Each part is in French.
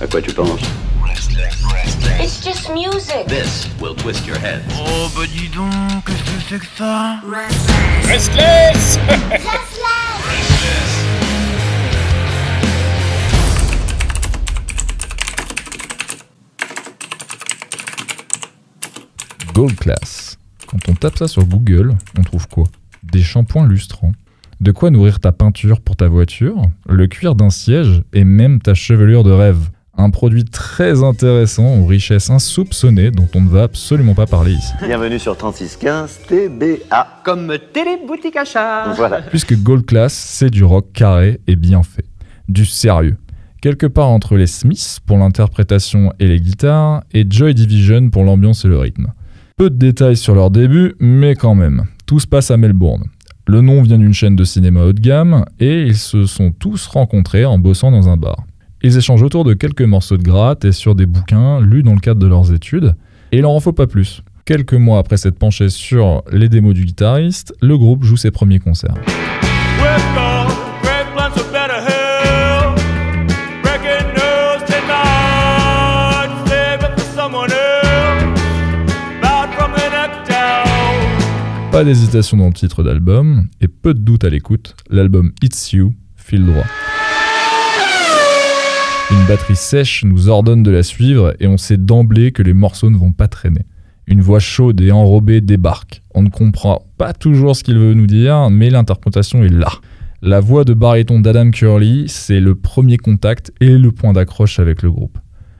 À quoi tu penses It's just music. This will twist your head. Oh bah dis donc, qu'est-ce que c'est que ça Restless Gold Class. Quand on tape ça sur Google, on trouve quoi? Des shampoings lustrants, de quoi nourrir ta peinture pour ta voiture, le cuir d'un siège et même ta chevelure de rêve. Un produit très intéressant aux richesses insoupçonnées dont on ne va absolument pas parler ici. Bienvenue sur 3615 TBA. Comme téléboutique achat. Voilà. Puisque Gold Class, c'est du rock carré et bien fait. Du sérieux. Quelque part entre les Smiths pour l'interprétation et les guitares, et Joy Division pour l'ambiance et le rythme. Peu de détails sur leur début, mais quand même. Tout se passe à Melbourne. Le nom vient d'une chaîne de cinéma haut de gamme, et ils se sont tous rencontrés en bossant dans un bar. Ils échangent autour de quelques morceaux de gratte et sur des bouquins lus dans le cadre de leurs études, et il leur en faut pas plus. Quelques mois après s'être penché sur les démos du guitariste, le groupe joue ses premiers concerts. Pas d'hésitation dans le titre d'album, et peu de doute à l'écoute, l'album It's You file droit. Une batterie sèche nous ordonne de la suivre et on sait d'emblée que les morceaux ne vont pas traîner. Une voix chaude et enrobée débarque. On ne comprend pas toujours ce qu'il veut nous dire, mais l'interprétation est là. La voix de baryton d'Adam Curley, c'est le premier contact et le point d'accroche avec le groupe.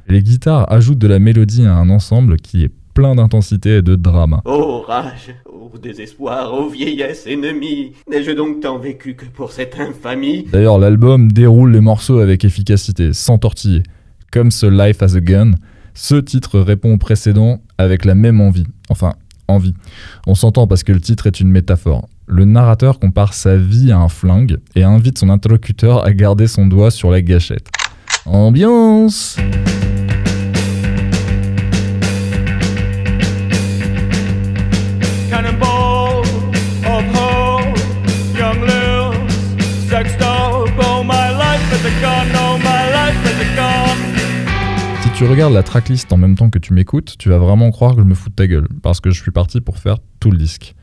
Les guitares ajoutent de la mélodie à un ensemble qui est plein d'intensité et de drama. Rage, désespoir, ô vieillesse ennemie, n'ai-je donc tant vécu que pour cette infamie? D'ailleurs, l'album déroule les morceaux avec efficacité, sans tortiller. Comme ce Life as a Gun, ce titre répond au précédent avec la même envie. Enfin, envie. On s'entend parce que le titre est une métaphore. Le narrateur compare sa vie à un flingue et invite son interlocuteur à garder son doigt sur la gâchette. Ambiance regardes la tracklist en même temps que tu m'écoutes, tu vas vraiment croire que je me fous de ta gueule, parce que je suis parti pour faire tout le disque.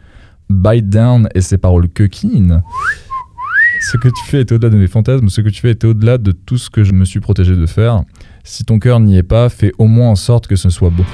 Bite Down et ses paroles coquines. Ce que tu fais est au-delà de mes fantasmes, ce que tu fais est au-delà de tout ce que je me suis protégé de faire. Si ton cœur n'y est pas, fais au moins en sorte que ce soit beau.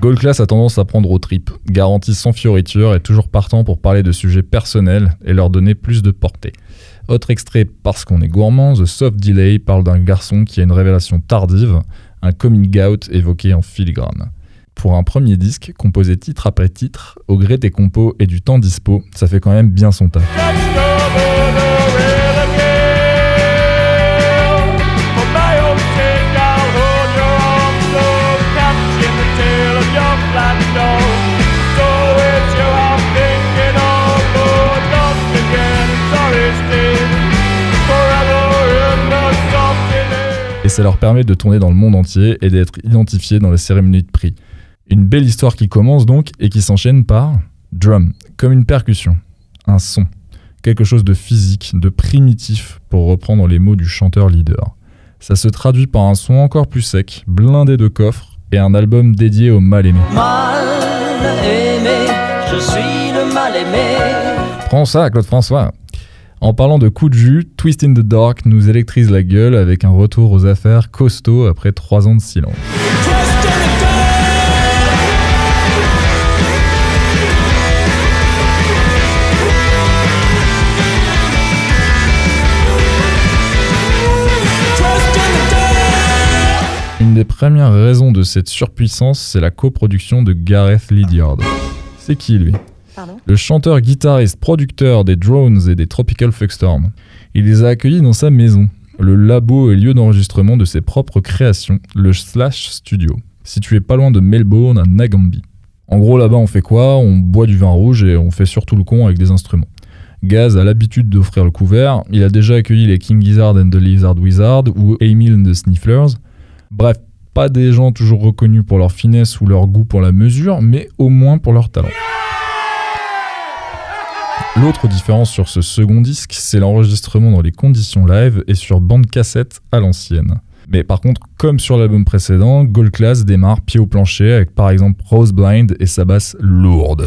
Gold a tendance à prendre aux tripes, garantie sans fioriture et toujours partant pour parler de sujets personnels et leur donner plus de portée. Autre extrait parce qu'on est gourmand, The Soft Delay parle d'un garçon qui a une révélation tardive, un coming out évoqué en filigrane. Pour un premier disque, composé titre après titre, au gré des compos et du temps dispo, ça fait quand même bien son taf. Ça leur permet de tourner dans le monde entier et d'être identifiés dans les cérémonies de prix. Une belle histoire qui commence donc et qui s'enchaîne par drum, comme une percussion, un son, quelque chose de physique, de primitif, pour reprendre les mots du chanteur leader. Ça se traduit par un son encore plus sec, blindé de coffres, et un album dédié aux mal aimés. Mal aimé, je suis le mal aimé. Prends ça, Claude François En parlant de coups de jus, Twist in the Dark nous électrise la gueule avec un retour aux affaires costaud après trois ans de silence. Une des premières raisons de cette surpuissance, c'est la coproduction de Gareth Lydiard. C'est qui lui? Le chanteur, guitariste, producteur des Drones et des Tropical Fuckstorm. Il les a accueillis dans sa maison, le labo et lieu d'enregistrement de ses propres créations, le Slash Studio, situé pas loin de Melbourne à Nagambie. En gros, là-bas, on fait quoi? On boit du vin rouge et on fait surtout le con avec des instruments. Gaz a l'habitude d'offrir le couvert. Il a déjà accueilli les King Gizzard and the Lizard Wizard ou Emil and the Snifflers. Bref, pas des gens toujours reconnus pour leur finesse ou leur goût pour la mesure, mais au moins pour leur talent. L'autre différence sur ce second disque, c'est l'enregistrement dans les conditions live et sur bande cassette à l'ancienne. Mais par contre, comme sur l'album précédent, Gold Class démarre pied au plancher avec par exemple Rose Blind et sa basse lourde.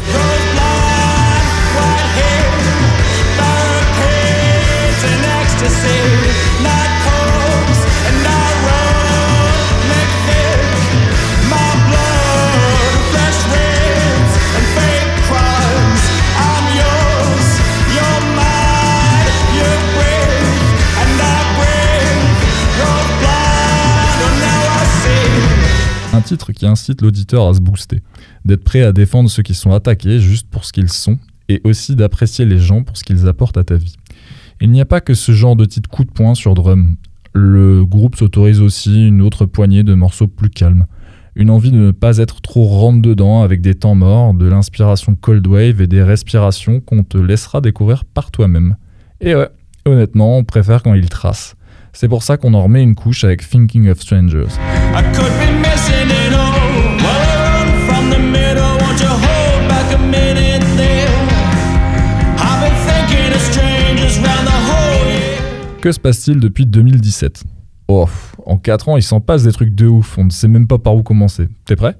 Un titre qui incite l'auditeur à se booster, d'être prêt à défendre ceux qui sont attaqués juste pour ce qu'ils sont, et aussi d'apprécier les gens pour ce qu'ils apportent à ta vie. Il n'y a pas que ce genre de titres coup de poing sur drum. Le groupe s'autorise aussi une autre poignée de morceaux plus calmes. Une envie de ne pas être trop rentre dedans avec des temps morts, de l'inspiration cold wave et des respirations qu'on te laissera découvrir par toi-même. Et ouais, honnêtement, on préfère quand ils tracent. C'est pour ça qu'on en remet une couche avec Thinking of Strangers. I could be missing it all. Que se passe-t-il depuis 2017 Oh, en 4 ans, il s'en passe des trucs de ouf, on ne sait même pas par où commencer. T'es prêt?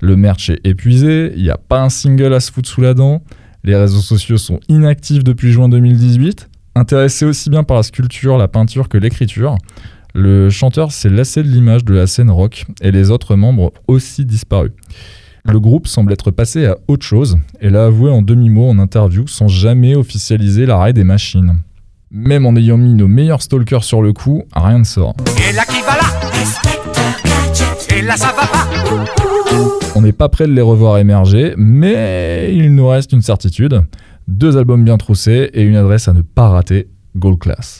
Le merch est épuisé, il n'y a pas un single à se foutre sous la dent, les réseaux sociaux sont inactifs depuis juin 2018, intéressé aussi bien par la sculpture, la peinture que l'écriture. Le chanteur s'est lassé de l'image de la scène rock et les autres membres aussi disparu. Le groupe semble être passé à autre chose et l'a avoué en demi-mot en interview sans jamais officialiser l'arrêt des machines. Même en ayant mis nos meilleurs stalkers sur le coup, rien ne sort. Et là qui va là? Et là ça va pas? On n'est pas prêt de les revoir émerger, mais il nous reste une certitude. Deux albums bien troussés et une adresse à ne pas rater, Gold Class.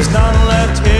There's none left here.